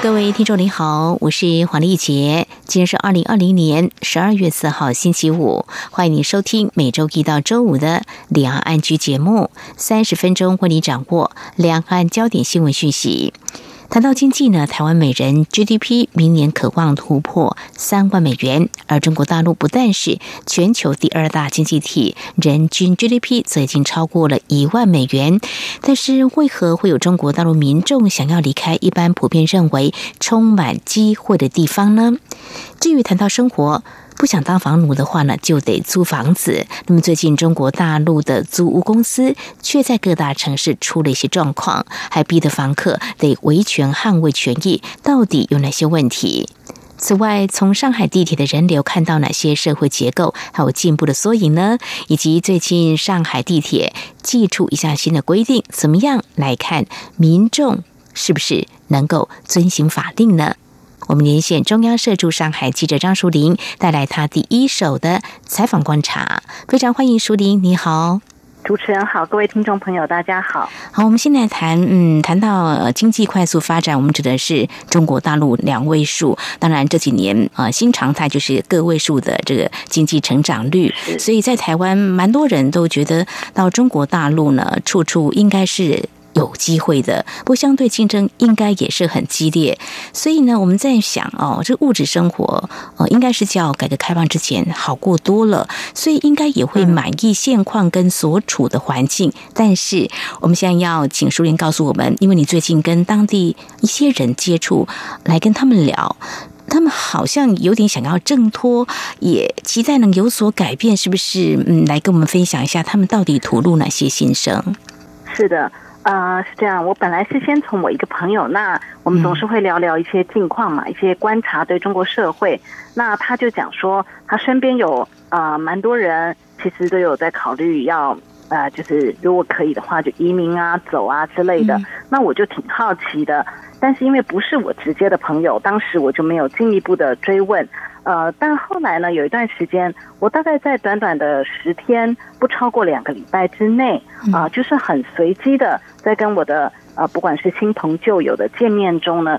各位听众您好，我是黄丽杰，今天是二零二零年十二月四号星期五，欢迎您收听每周一到周五的两岸居节目，三十分钟为你掌握两岸焦点新闻讯息。谈到经济呢，台湾每人 GDP 明年渴望突破三万美元，而中国大陆不但是全球第二大经济体，人均 GDP 则已经超过了一万美元。但是，为何会有中国大陆民众想要离开一般普遍认为充满机会的地方呢？至于谈到生活，不想当房奴的话呢，就得租房子。那么最近中国大陆的租屋公司却在各大城市出了一些状况，还逼得房客得维权捍卫权益，到底有哪些问题？此外，从上海地铁的人流看到哪些社会结构还有进步的缩影呢？以及最近上海地铁寄出一项新的规定，怎么样来看民众是不是能够遵行法令呢？我们连线中央社驻上海记者张淑玲，带来他第一手的采访观察。非常欢迎淑玲，你好，主持人好，各位听众朋友，大家好。好，我们现在谈，嗯，谈到经济快速发展，我们指的是中国大陆两位数。当然这几年啊，新常态就是个位数的这个经济成长率。所以在台湾，蛮多人都觉得到中国大陆呢，处处应该是。有机会的，不过相对竞争应该也是很激烈，所以呢，我们在想哦，这物质生活呃，应该是较改革开放之前好过多了，所以应该也会满意现况跟所处的环境。但是我们现在要请淑莲告诉我们，因为你最近跟当地一些人接触，来跟他们聊，他们好像有点想要挣脱，也期待能有所改变，是不是？嗯，来跟我们分享一下，他们到底吐露哪些心声？是的。呃，是这样。我本来是先从我一个朋友，那我们总是会聊聊一些近况嘛，一些观察对中国社会。那他就讲说，他身边有呃蛮多人，其实都有在考虑要呃，就是如果可以的话，就移民啊、走啊之类的。那我就挺好奇的，但是因为不是我直接的朋友，当时我就没有进一步的追问。呃，但后来呢，有一段时间，我大概在短短的十天，不超过两个礼拜之内，啊，就是很随机的，在跟我的呃，不管是亲朋旧友的见面中呢，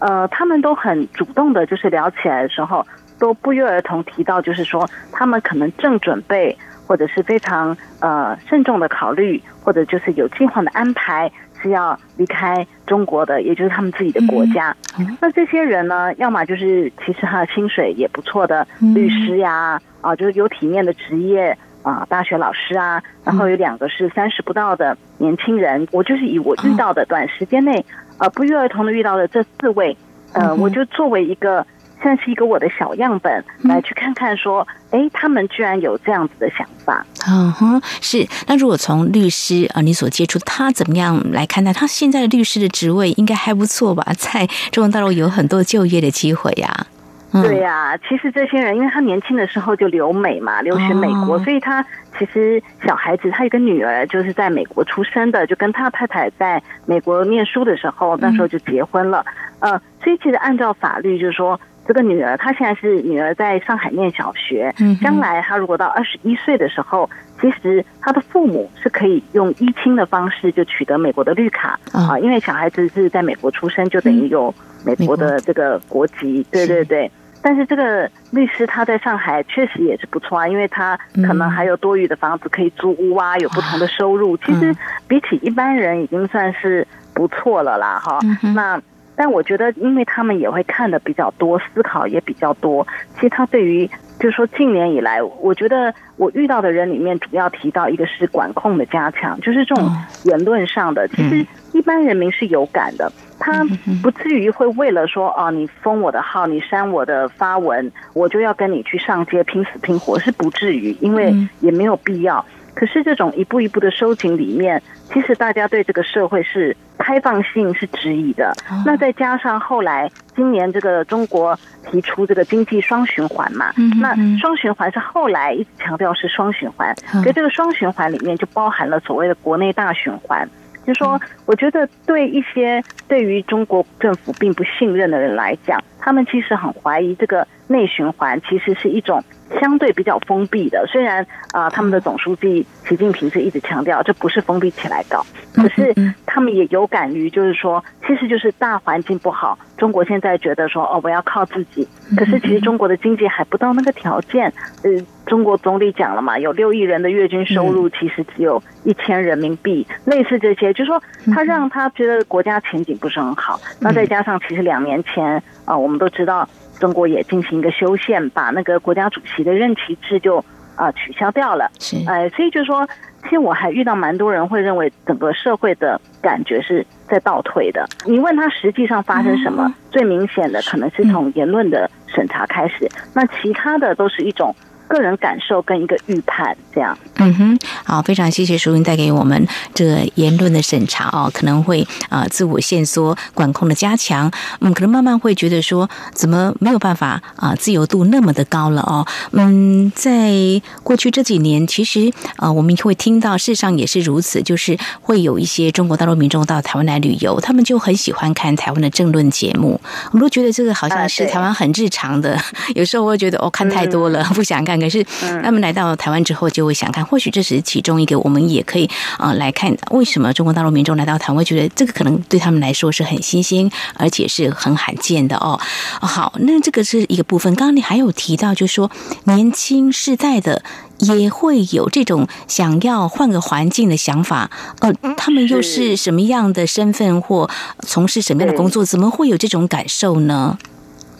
呃，他们都很主动的，就是聊起来的时候，都不约而同提到，就是说他们可能正准备，或者是非常呃慎重的考虑，或者就是有计划的安排。是要离开中国的，也就是他们自己的国家。那这些人呢，要么就是其实他的薪水也不错的律师呀，啊，就是有体面的职业啊，大学老师啊。然后有两个是三十不到的年轻人。我就是以我遇到的短时间内，呃，不约而同的遇到的这四位，呃，我就作为一个。算是一个我的小样本，来去看看说，哎，他们居然有这样子的想法。嗯哼，是。那如果从律师啊，你所接触他怎么样来看待他现在的律师的职位，应该还不错吧？在中国大陆有很多就业的机会呀。对呀，其实这些人，因为他年轻的时候就留美嘛，留学美国，所以他其实小孩子，他有个女儿就是在美国出生的，就跟他太太在美国念书的时候，那时候就结婚了。呃，所以其实按照法律，就是说。这个女儿，她现在是女儿在上海念小学。嗯，将来她如果到二十一岁的时候，其实她的父母是可以用依亲的方式就取得美国的绿卡啊，因为小孩子是在美国出生，就等于有美国的这个国籍。对对对。但是这个律师他在上海确实也是不错啊，因为他可能还有多余的房子可以租屋啊，有不同的收入。其实比起一般人已经算是不错了啦，哈。那。但我觉得，因为他们也会看的比较多，思考也比较多。其实他对于，就是说近年以来，我觉得我遇到的人里面，主要提到一个是管控的加强，就是这种言论上的。其实一般人民是有感的，他不至于会为了说哦，你封我的号，你删我的发文，我就要跟你去上街拼死拼活，是不至于，因为也没有必要。可是这种一步一步的收紧里面，其实大家对这个社会是开放性是质疑的。那再加上后来今年这个中国提出这个经济双循环嘛，那双循环是后来一直强调是双循环，可这个双循环里面就包含了所谓的国内大循环。就说，我觉得对一些对于中国政府并不信任的人来讲，他们其实很怀疑这个内循环其实是一种相对比较封闭的。虽然啊，他们的总书记习近平是一直强调这不是封闭起来搞，可是他们也有感于，就是说，其实就是大环境不好。中国现在觉得说，哦，我要靠自己，可是其实中国的经济还不到那个条件。呃。中国总理讲了嘛，有六亿人的月均收入，其实只有一千人民币，类似这些，就说他让他觉得国家前景不是很好。那再加上，其实两年前啊，我们都知道中国也进行一个修宪，把那个国家主席的任期制就啊取消掉了。是，哎，所以就说，其实我还遇到蛮多人会认为整个社会的感觉是在倒退的。你问他实际上发生什么，最明显的可能是从言论的审查开始，那其他的都是一种。个人感受跟一个预判，这样。嗯哼，好，非常谢谢淑英带给我们这个言论的审查哦，可能会啊自我限缩、管控的加强，嗯，可能慢慢会觉得说，怎么没有办法啊，自由度那么的高了哦。嗯，在过去这几年，其实啊，我们会听到，事实上也是如此，就是会有一些中国大陆民众到台湾来旅游，他们就很喜欢看台湾的政论节目，我们都觉得这个好像是台湾很日常的，有时候我会觉得哦，看太多了，不想看。可是，他们来到台湾之后，就会想看。或许这是其中一个，我们也可以啊来看，为什么中国大陆民众来到台湾，觉得这个可能对他们来说是很新鲜，而且是很罕见的哦。好，那这个是一个部分。刚刚你还有提到，就是说年轻世代的也会有这种想要换个环境的想法。呃，他们又是什么样的身份或从事什么样的工作？怎么会有这种感受呢？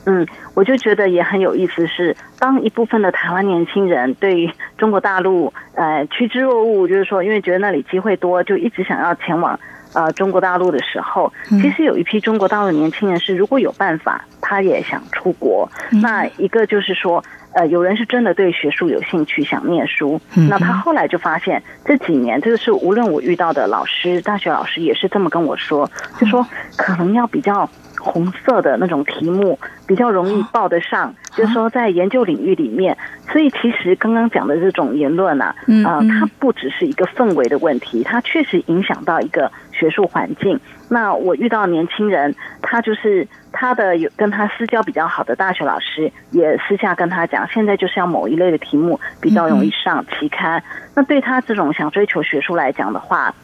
嗯，我就觉得也很有意思，是当一部分的台湾年轻人对中国大陆呃趋之若鹜，就是说因为觉得那里机会多，就一直想要前往呃中国大陆的时候，其实有一批中国大陆年轻人是如果有办法，他也想出国。那一个就是说，呃，有人是真的对学术有兴趣，想念书。那他后来就发现这几年，这个是无论我遇到的老师，大学老师也是这么跟我说，就说可能要比较。红色的那种题目比较容易报得上，就是说在研究领域里面，所以其实刚刚讲的这种言论啊，啊，它不只是一个氛围的问题，它确实影响到一个学术环境。那我遇到年轻人，他就是他的有跟他私交比较好的大学老师，也私下跟他讲，现在就是要某一类的题目比较容易上期刊。那对他这种想追求学术来讲的话。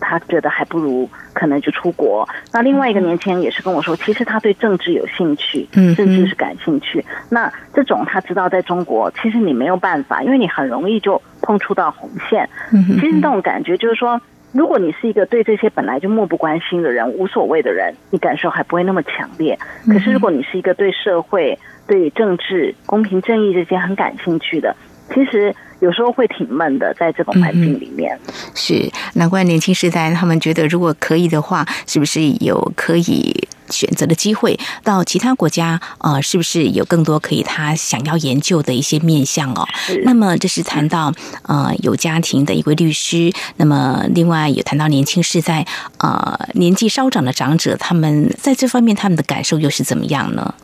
他觉得还不如可能就出国。那另外一个年轻人也是跟我说，其实他对政治有兴趣，嗯，甚至是感兴趣。那这种他知道在中国，其实你没有办法，因为你很容易就碰触到红线。其实那种感觉就是说，如果你是一个对这些本来就漠不关心的人、无所谓的人，你感受还不会那么强烈。可是如果你是一个对社会、对政治、公平正义这些很感兴趣的，其实。有时候会挺闷的，在这种环境里面。是难怪年轻时代他们觉得，如果可以的话，是不是有可以选择的机会到其他国家？呃，是不是有更多可以他想要研究的一些面向哦？那么这是谈到呃有家庭的一位律师，那么另外也谈到年轻世代呃年纪稍长的长者，他们在这方面他们的感受又是怎么样呢？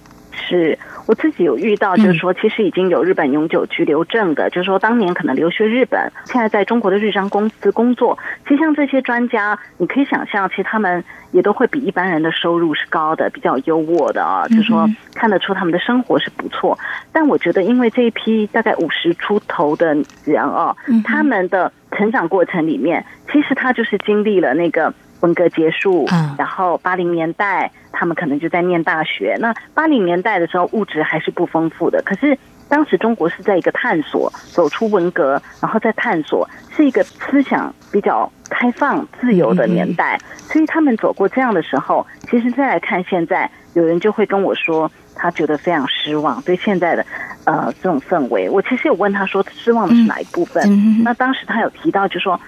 是。我自己有遇到，就是说，其实已经有日本永久居留证的，就是说，当年可能留学日本，现在在中国的日商公司工作。其实像这些专家，你可以想象，其实他们也都会比一般人的收入是高的，比较优渥的啊，就是说看得出他们的生活是不错。但我觉得，因为这一批大概五十出头的人啊，他们的成长过程里面，其实他就是经历了那个。文革结束，然后八零年代他们可能就在念大学。那八零年代的时候，物质还是不丰富的。可是当时中国是在一个探索，走出文革，然后再探索，是一个思想比较开放、自由的年代。所以他们走过这样的时候，其实再来看现在，有人就会跟我说，他觉得非常失望，对现在的呃这种氛围。我其实有问他说，失望的是哪一部分？那当时他有提到，就说。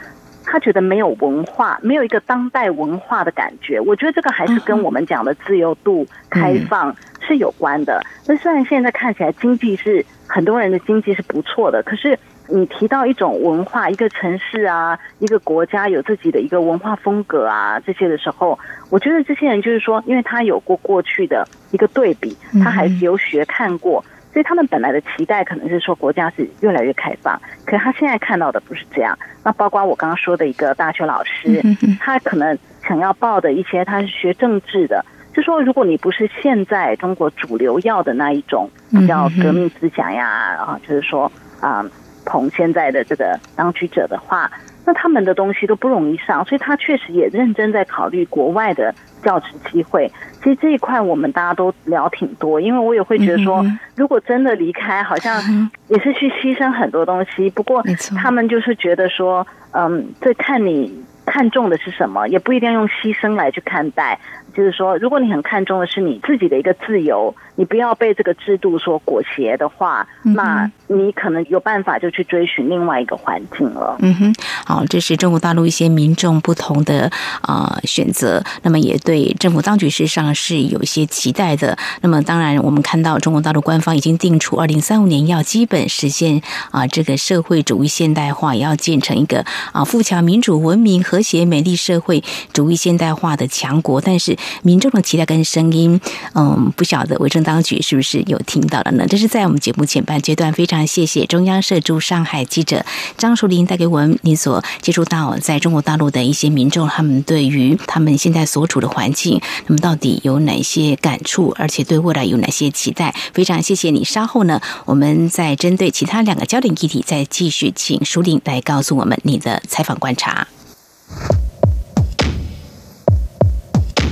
他觉得没有文化，没有一个当代文化的感觉。我觉得这个还是跟我们讲的自由度、开放是有关的。那虽然现在看起来经济是很多人的经济是不错的，可是你提到一种文化，一个城市啊，一个国家有自己的一个文化风格啊，这些的时候，我觉得这些人就是说，因为他有过过去的一个对比，他还留学看过，所以他们本来的期待可能是说国家是越来越开放，可是他现在看到的不是这样。那包括我刚刚说的一个大学老师，他可能想要报的一些，他是学政治的，就说如果你不是现在中国主流要的那一种比较革命思想呀，啊，就是说啊。捧现在的这个当局者的话，那他们的东西都不容易上，所以他确实也认真在考虑国外的教职机会。其实这一块我们大家都聊挺多，因为我也会觉得说，如果真的离开，好像也是去牺牲很多东西。不过他们就是觉得说，嗯，这看你看重的是什么，也不一定要用牺牲来去看待。就是说，如果你很看重的是你自己的一个自由，你不要被这个制度所裹挟的话，那。你可能有办法就去追寻另外一个环境了。嗯哼，好，这是中国大陆一些民众不同的啊选择，那么也对政府当局事实上是有一些期待的。那么当然，我们看到中国大陆官方已经定出二零三五年要基本实现啊这个社会主义现代化，也要建成一个啊富强、民主、文明、和谐、美丽社会主义现代化的强国。但是民众的期待跟声音，嗯，不晓得卫生当局是不是有听到了呢？这是在我们节目前半阶段非常。常谢谢中央社驻上海记者张淑玲带给我们你所接触到在中国大陆的一些民众，他们对于他们现在所处的环境，那么到底有哪些感触，而且对未来有哪些期待？非常谢谢你。稍后呢，我们再针对其他两个焦点议题，再继续请淑玲来告诉我们你的采访观察。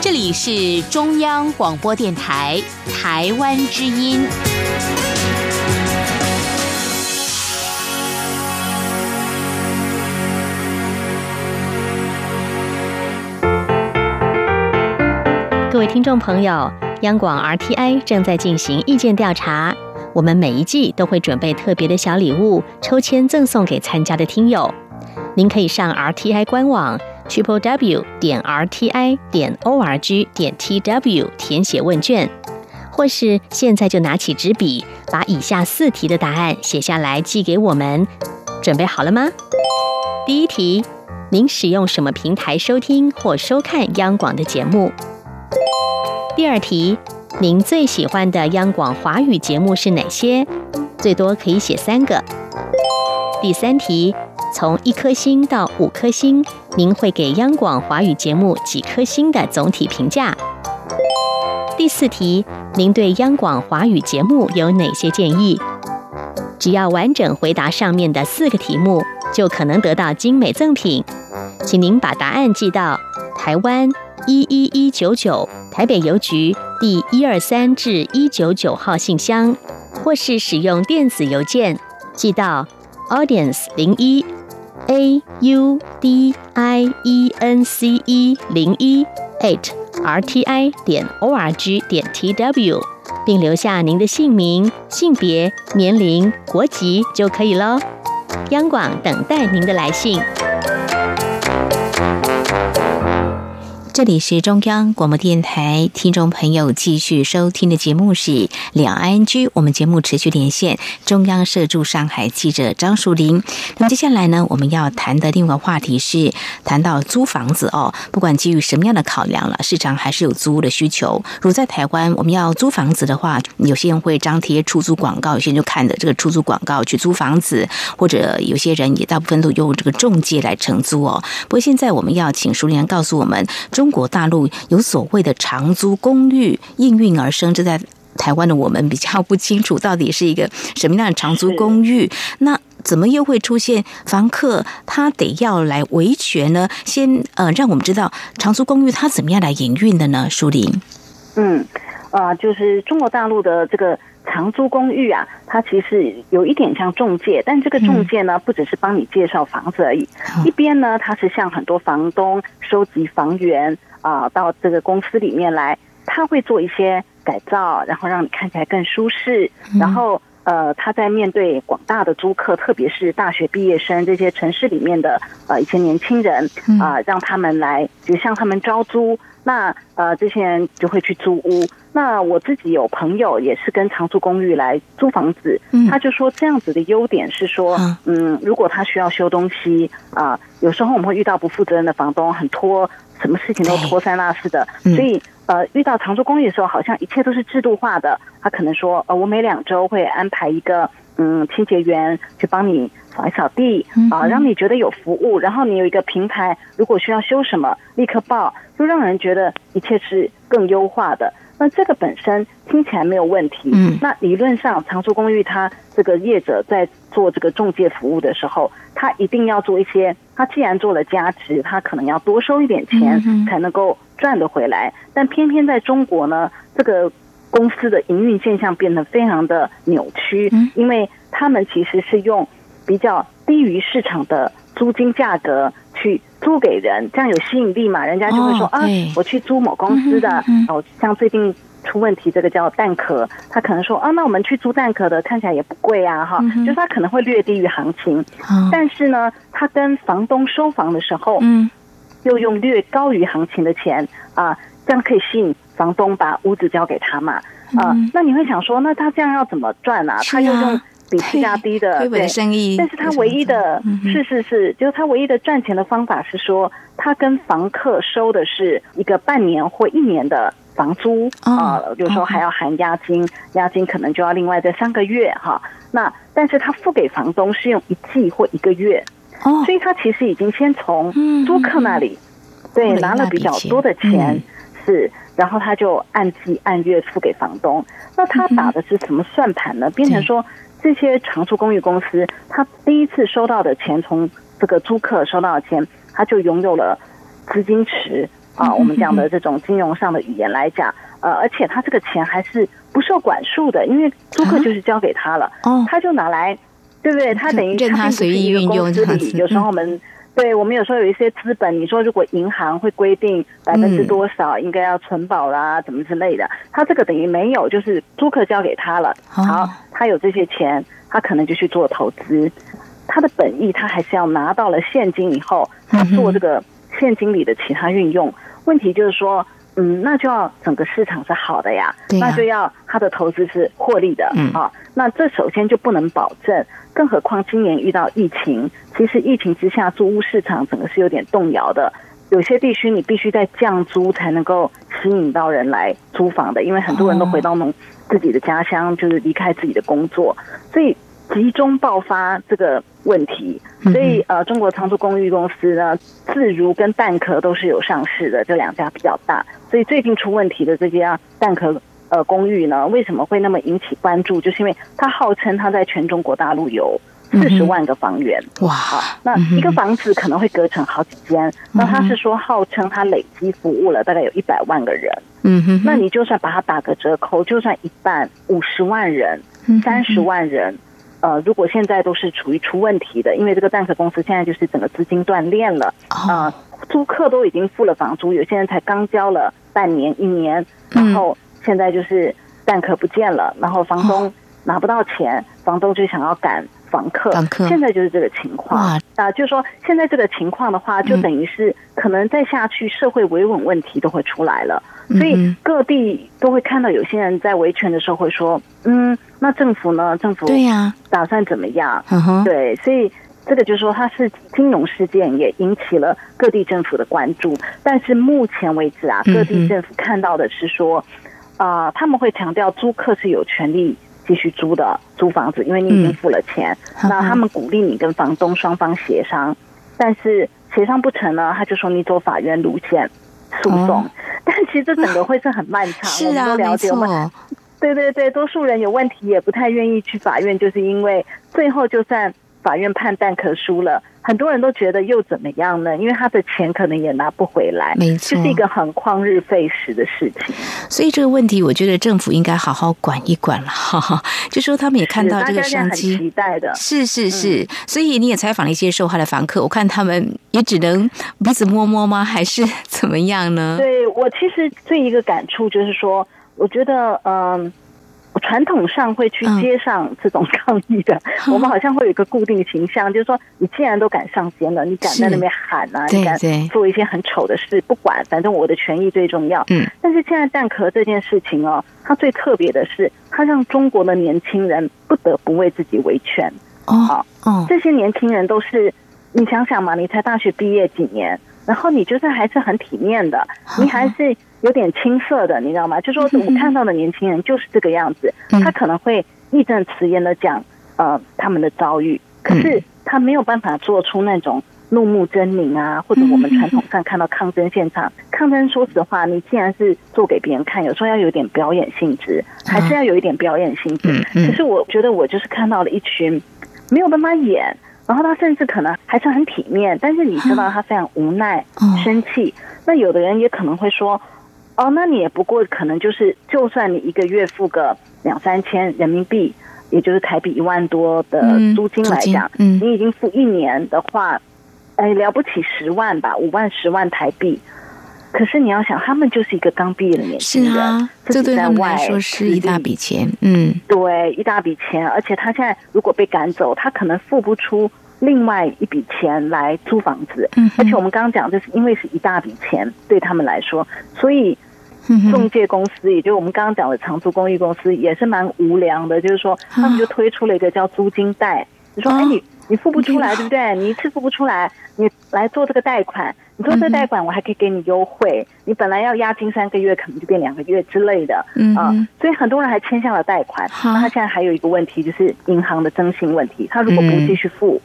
这里是中央广播电台台湾之音。各位听众朋友，央广 RTI 正在进行意见调查，我们每一季都会准备特别的小礼物，抽签赠送给参加的听友。您可以上 RTI 官网 triple w 点 rti 点 org 点 tw 填写问卷，或是现在就拿起纸笔，把以下四题的答案写下来寄给我们。准备好了吗？第一题，您使用什么平台收听或收看央广的节目？第二题，您最喜欢的央广华语节目是哪些？最多可以写三个。第三题。从一颗星到五颗星，您会给央广华语节目几颗星的总体评价？第四题，您对央广华语节目有哪些建议？只要完整回答上面的四个题目，就可能得到精美赠品。请您把答案寄到台湾一一一九九台北邮局第一二三至一九九号信箱，或是使用电子邮件寄到 audience 零一。a u d i e n c e 零一 eight r t i 点 o r g 点 t w，并留下您的姓名、性别、年龄、国籍就可以喽。央广等待您的来信。这里是中央广播电台，听众朋友继续收听的节目是两岸居我们节目持续连线中央社驻上海记者张淑玲。那么接下来呢，我们要谈的另外话题是谈到租房子哦。不管基于什么样的考量了，市场还是有租屋的需求。如在台湾，我们要租房子的话，有些人会张贴出租广告，有些人就看着这个出租广告去租房子，或者有些人也大部分都用这个中介来承租哦。不过现在我们要请淑玲告诉我们中。中国大陆有所谓的长租公寓应运而生，这在台湾的我们比较不清楚到底是一个什么样的长租公寓，那怎么又会出现房客他得要来维权呢？先呃，让我们知道长租公寓它怎么样来营运的呢？舒林，嗯，啊，就是中国大陆的这个。长租公寓啊，它其实有一点像中介，但这个中介呢，不只是帮你介绍房子而已。一边呢，它是向很多房东收集房源啊，到这个公司里面来，他会做一些改造，然后让你看起来更舒适。然后呃，他在面对广大的租客，特别是大学毕业生这些城市里面的呃一些年轻人啊，让他们来就向他们招租。那呃，这些人就会去租屋。那我自己有朋友也是跟长租公寓来租房子，他就说这样子的优点是说，嗯，如果他需要修东西啊，有时候我们会遇到不负责任的房东，很拖，什么事情都拖三落四的。所以呃，遇到长租公寓的时候，好像一切都是制度化的。他可能说，呃，我每两周会安排一个嗯清洁员去帮你。扫一扫地啊，让你觉得有服务，然后你有一个平台，如果需要修什么，立刻报，就让人觉得一切是更优化的。那这个本身听起来没有问题。嗯，那理论上长租公寓它这个业者在做这个中介服务的时候，他一定要做一些，他既然做了加值，他可能要多收一点钱才能够赚得回来。但偏偏在中国呢，这个公司的营运现象变得非常的扭曲，因为他们其实是用。比较低于市场的租金价格去租给人，这样有吸引力嘛？人家就会说啊，我去租某公司的。哦，像最近出问题这个叫蛋壳，他可能说啊，那我们去租蛋壳的，看起来也不贵啊，哈，就是他可能会略低于行情，但是呢，他跟房东收房的时候，嗯，又用略高于行情的钱啊，这样可以吸引房东把屋子交给他嘛？啊，那你会想说，那他这样要怎么赚啊？他又用。比市价低的对生意，但是他唯一的是是是，就是他唯一的赚钱的方法是说，他跟房客收的是一个半年或一年的房租啊，有时候还要含押金，押金可能就要另外再三个月哈。那但是他付给房东是用一季或一个月，哦，所以他其实已经先从租客那里对拿了比较多的钱是，然后他就按季按月付给房东。那他打的是什么算盘呢？变成说。这些长租公寓公司，他第一次收到的钱，从这个租客收到的钱，他就拥有了资金池啊。我们讲的这种金融上的语言来讲，呃，而且他这个钱还是不受管束的，因为租客就是交给他了，他就拿来，对不对？他等于他随意运用。有时候我们。对我们有时候有一些资本，你说如果银行会规定百分之多少应该要存保啦，怎么之类的，他这个等于没有，就是租客交给他了。好，他有这些钱，他可能就去做投资，他的本意他还是要拿到了现金以后，他做这个现金里的其他运用。问题就是说。嗯，那就要整个市场是好的呀，那就要他的投资是获利的嗯啊。那这首先就不能保证，更何况今年遇到疫情，其实疫情之下租屋市场整个是有点动摇的。有些地区你必须在降租才能够吸引到人来租房的，因为很多人都回到农自己的家乡，就是离开自己的工作，所以。集中爆发这个问题，所以呃，中国长租公寓公司呢，自如跟蛋壳都是有上市的，这两家比较大。所以最近出问题的这家蛋壳呃公寓呢，为什么会那么引起关注？就是因为它号称它在全中国大陆有四十万个房源，哇！那一个房子可能会隔成好几间，那他是说号称他累积服务了大概有一百万个人，嗯哼，那你就算把它打个折扣，就算一半五十万人、三十万人。呃，如果现在都是处于出问题的，因为这个蛋壳公司现在就是整个资金断裂了啊，租客都已经付了房租，有些人才刚交了半年、一年，然后现在就是蛋壳不见了，然后房东拿不到钱，房东就想要赶房客，现在就是这个情况。啊，就是说现在这个情况的话，就等于是可能再下去社会维稳问题都会出来了。所以各地都会看到有些人在维权的时候会说：“嗯，那政府呢？政府对呀，打算怎么样？”对，所以这个就是说，它是金融事件，也引起了各地政府的关注。但是目前为止啊，各地政府看到的是说，啊，他们会强调租客是有权利继续租的，租房子，因为你已经付了钱。那他们鼓励你跟房东双方协商，但是协商不成呢，他就说你走法院路线。诉讼，但其实这整个会是很漫长。是啊，没错。对对对，多数人有问题也不太愿意去法院，就是因为最后就算法院判蛋壳输了，很多人都觉得又怎么样呢？因为他的钱可能也拿不回来，没错，是一个很旷日费时的事情。所以这个问题，我觉得政府应该好好管一管了。哈哈，就说他们也看到这个商机，期待的，是是是。所以你也采访了一些受害的房客，我看他们也只能彼此摸摸吗？还是怎么样呢？对我其实最一个感触就是说，我觉得嗯。传统上会去街上这种抗议的，我们好像会有一个固定形象，就是说，你既然都敢上街了，你敢在那边喊啊，你敢做一些很丑的事，不管，反正我的权益最重要。嗯。但是现在蛋壳这件事情哦，它最特别的是，它让中国的年轻人不得不为自己维权。哦哦，这些年轻人都是，你想想嘛，你才大学毕业几年，然后你就算还是很体面的，你还是。有点青涩的，你知道吗？就说我看到的年轻人就是这个样子，他可能会义正辞严的讲呃他们的遭遇，可是他没有办法做出那种怒目狰狞啊，或者我们传统上看到抗争现场，抗争说实话，你既然是做给别人看，有时候要有点表演性质，还是要有一点表演性质。可是我觉得我就是看到了一群没有办法演，然后他甚至可能还是很体面，但是你知道他非常无奈、生气。那有的人也可能会说。哦，那你也不过可能就是，就算你一个月付个两三千人民币，也就是台币一万多的租金来讲，嗯，你已经付一年的话，哎，了不起十万吧，五万十万台币。可是你要想，他们就是一个刚毕业的年轻人，是啊，这对他们来说是一大笔钱，嗯，对，一大笔钱，而且他现在如果被赶走，他可能付不出。另外一笔钱来租房子，嗯而且我们刚刚讲，就是因为是一大笔钱对他们来说，所以中介公司，也就是我们刚刚讲的长租公寓公司，也是蛮无良的。就是说，他们就推出了一个叫租金贷，你说，哎，你你付不出来，对不对？你一次付不出来，你来做这个贷款，你做这个贷款，我还可以给你优惠。你本来要押金三个月，可能就变两个月之类的，啊，所以很多人还签下了贷款。那他现在还有一个问题，就是银行的征信问题，他如果不继续付。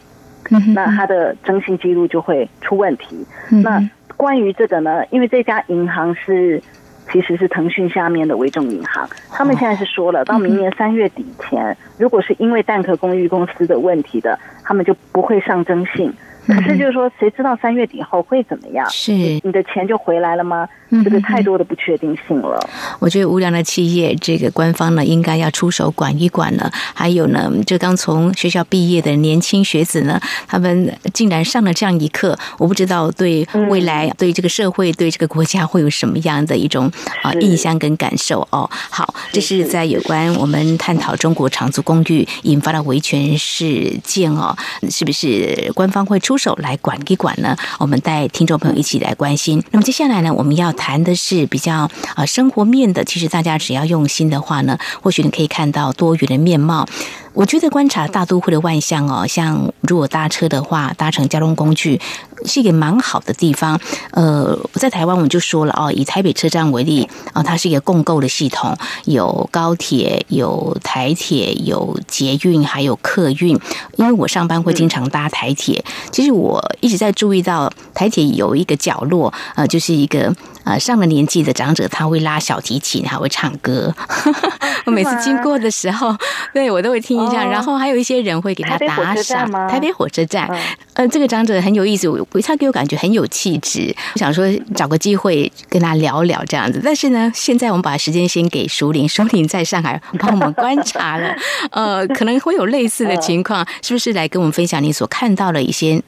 那他的征信记录就会出问题。那关于这个呢？因为这家银行是其实是腾讯下面的微众银行，他们现在是说了，到明年三月底前，如果是因为蛋壳公寓公司的问题的，他们就不会上征信。可是就是说，谁知道三月底后会怎么样？是你的钱就回来了吗？这个太多的不确定性了。我觉得无良的企业，这个官方呢应该要出手管一管了。还有呢，就刚从学校毕业的年轻学子呢，他们竟然上了这样一课，我不知道对未来、对这个社会、对这个国家会有什么样的一种啊印象跟感受哦。好，这是在有关我们探讨中国长租公寓引发的维权事件哦，是不是官方会出？手来管一管呢？我们带听众朋友一起来关心。那么接下来呢，我们要谈的是比较呃生活面的。其实大家只要用心的话呢，或许你可以看到多余的面貌。我觉得观察大都会的万象哦，像如果搭车的话，搭乘交通工具是一个蛮好的地方。呃，在台湾我们就说了哦，以台北车站为例啊，它是一个共构的系统，有高铁、有台铁、有捷运，还有客运。因为我上班会经常搭台铁，其实我一直在注意到台铁有一个角落，呃，就是一个。呃，上了年纪的长者他会拉小提琴，还会唱歌。我每次经过的时候，对我都会听然后还有一些人会给他打赏。台北火车站，呃，这个长者很有意思，我他给我感觉很有气质。我想说找个机会跟他聊聊这样子。但是呢，现在我们把时间先给熟林，熟林在上海帮我们观察了，呃，可能会有类似的情况，是不是来跟我们分享你所看到的一些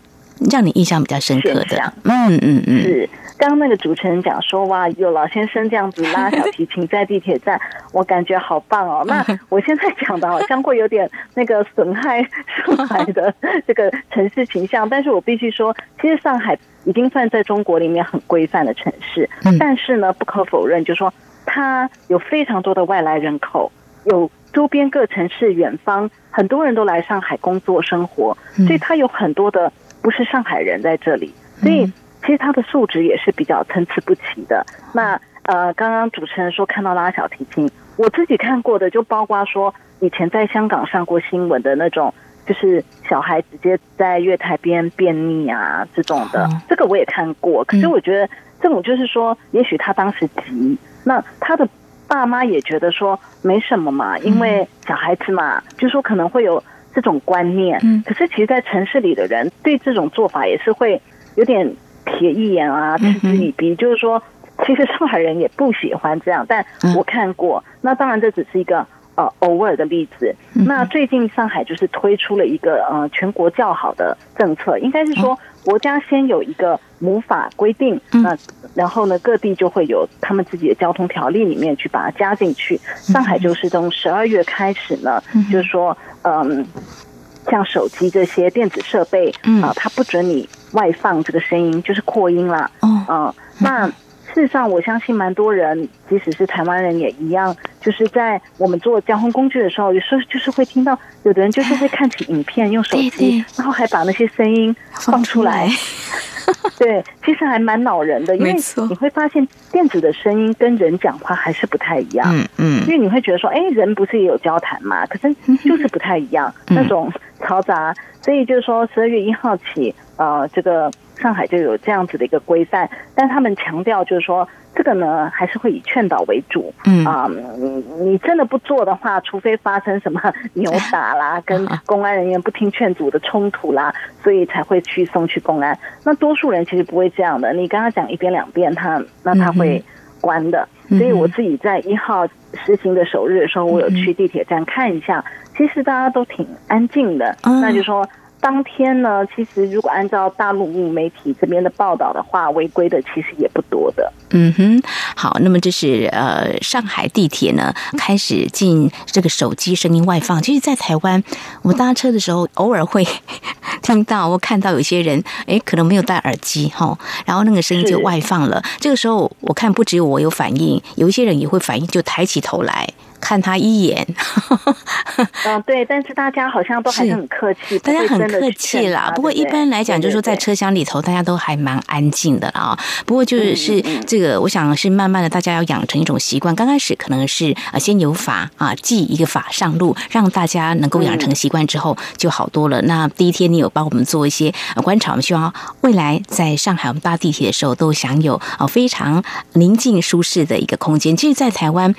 让你印象比较深刻的？嗯嗯嗯，是。刚那个主持人讲说哇，有老先生这样子拉小提琴在地铁站，我感觉好棒哦。那我现在讲的好像会有点那个损害上海的这个城市形象，但是我必须说，其实上海已经算在中国里面很规范的城市。但是呢，不可否认，就是说它有非常多的外来人口，有周边各城市远方很多人都来上海工作生活，所以它有很多的不是上海人在这里，所以。其实他的素质也是比较参差不齐的。那呃，刚刚主持人说看到拉小提琴，我自己看过的就包括说以前在香港上过新闻的那种，就是小孩直接在月台边便秘啊这种的，这个我也看过。可是我觉得这种就是说，也许他当时急，那他的爸妈也觉得说没什么嘛，因为小孩子嘛，就说可能会有这种观念。嗯可是其实，在城市里的人对这种做法也是会有点瞥一眼啊，嗤之以鼻。就是说，其实上海人也不喜欢这样，但嗯我看过。那当然，这只是一个。呃，偶尔的例子。那最近上海就是推出了一个呃全国较好的政策，应该是说国家先有一个母法规定，那然后呢各地就会有他们自己的交通条例里面去把它加进去。上海就是从十二月开始呢，就是说嗯。像手机这些电子设备，嗯啊、它不准你外放这个声音，就是扩音啦。哦，嗯，那事实上，我相信蛮多人，即使是台湾人也一样，就是在我们做交通工具的时候，有时候就是会听到有的人就是会看起影片，用手机对，然后还把那些声音放出来。对，其实还蛮恼人的，因为你会发现电子的声音跟人讲话还是不太一样。嗯嗯因为你会觉得说，哎，人不是也有交谈嘛？可是就是不太一样，嗯那种嘈杂。所以就是说，十二月一号起，呃，这个上海就有这样子的一个规范，但他们强调就是说，这个呢还是会以劝导为主。嗯啊、你你真的不做的话，除非发生什么扭打啦，跟公安人员不听劝阻的冲突啦，所以才会去送去公安。那多数人其实不会这样的，你跟他讲一遍两遍，他那他会关的。所以我自己在一号实行的首日的时候，我有去地铁站看一下，其实大家都挺安静的。嗯那就说。当天呢，其实如果按照大陆媒体这边的报道的话，违规的其实也不多的。嗯哼，好，那么这是呃上海地铁呢 开始进这个手机声音外放。其实，在台湾，我搭车的时候偶尔会 听到或看到有些人，哎，可能没有戴耳机哈，然后那个声音就外放了。这个时候，我看不只有我有反应，有一些人也会反应，就抬起头来看他一眼。嗯，对，但是大家好像都还是是很客气，大家很客气啦，不过一般来讲，就是说在对车厢里头，大家都还蛮安静的啦啊。不过就是这个，我想是慢慢的，大家要养成一种习惯。刚开始可能是啊先有法啊，记一个法上路，让大家能够养成习惯之后就好多了。那第一天你有帮我们做一些呃观察，我们希望未来在上海我们搭地铁的时候都享有啊非常宁静舒适的一个空间。其实，在台湾。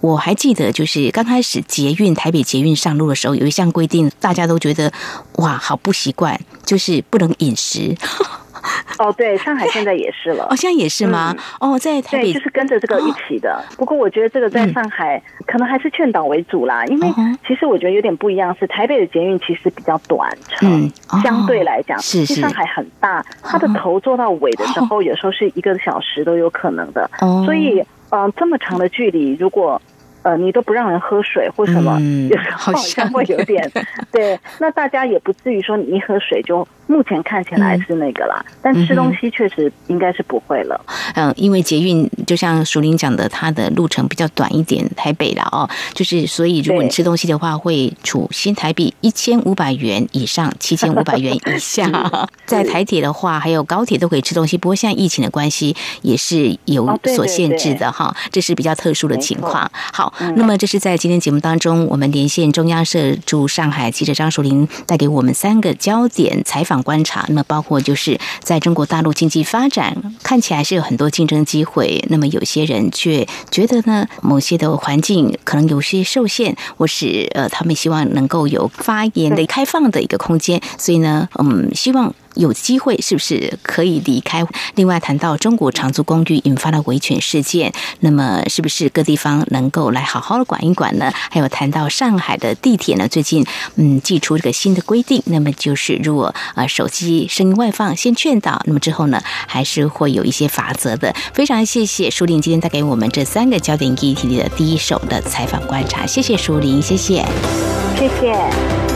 我还记得，就是刚开始捷运台北捷运上路的时候，有一项规定，大家都觉得哇，好不习惯，就是不能饮食。哦，对，上海现在也是了 哦，。现在也是吗？哦，在台对，北就是跟着这个一起的。不过我觉得这个在上海可能还是劝导为主啦，因为其实我觉得有点不一样，是台北的捷运其实比较短程，嗯哦相对来讲，是是上海很大，它的头做到尾的时候，有时候是一个小时都有可能的。哦所以，嗯、这么长的距离，如果呃，你都不让人喝水或什么，嗯有时候好好像像会有点 对。那大家也不至于说你一喝水就目前看起来是那个啦，但吃东西确实应该是不会了。嗯，因为捷运就像淑玲讲的，它的路程比较短一点，台北的哦，就是所以如果你吃东西的话，会处新台币一千五百元以上，七千五百元以下。在台铁的话，还有高铁都可以吃东西，不过现在疫情的关系，也是有所限制对的哈，这是比较特殊的情况。好，那么这是在今天节目当中，我们连线中央社驻上海记者张淑玲，带给我们三个焦点采访观察。那么包括就是在中国大陆经济发展看起来是有很多竞争机会，那么有些人却觉得呢，某些的环境可能有些受限，或是呃，他们希望能够有发言的开放的一个空间，所以呢，嗯，希望。有机会是不是可以离开？另外谈到中国长租公寓引发的维权事件，那么是不是各地方能够来好好的管一管呢？还有谈到上海的地铁呢，最近嗯寄出这个新的规定，那么就是如果呃手机声音外放先劝导，那么之后呢还是会有一些法则的。非常谢谢舒林今天带给我们这三个焦点议题的第一手的采访观察，谢谢舒林，谢谢。谢谢。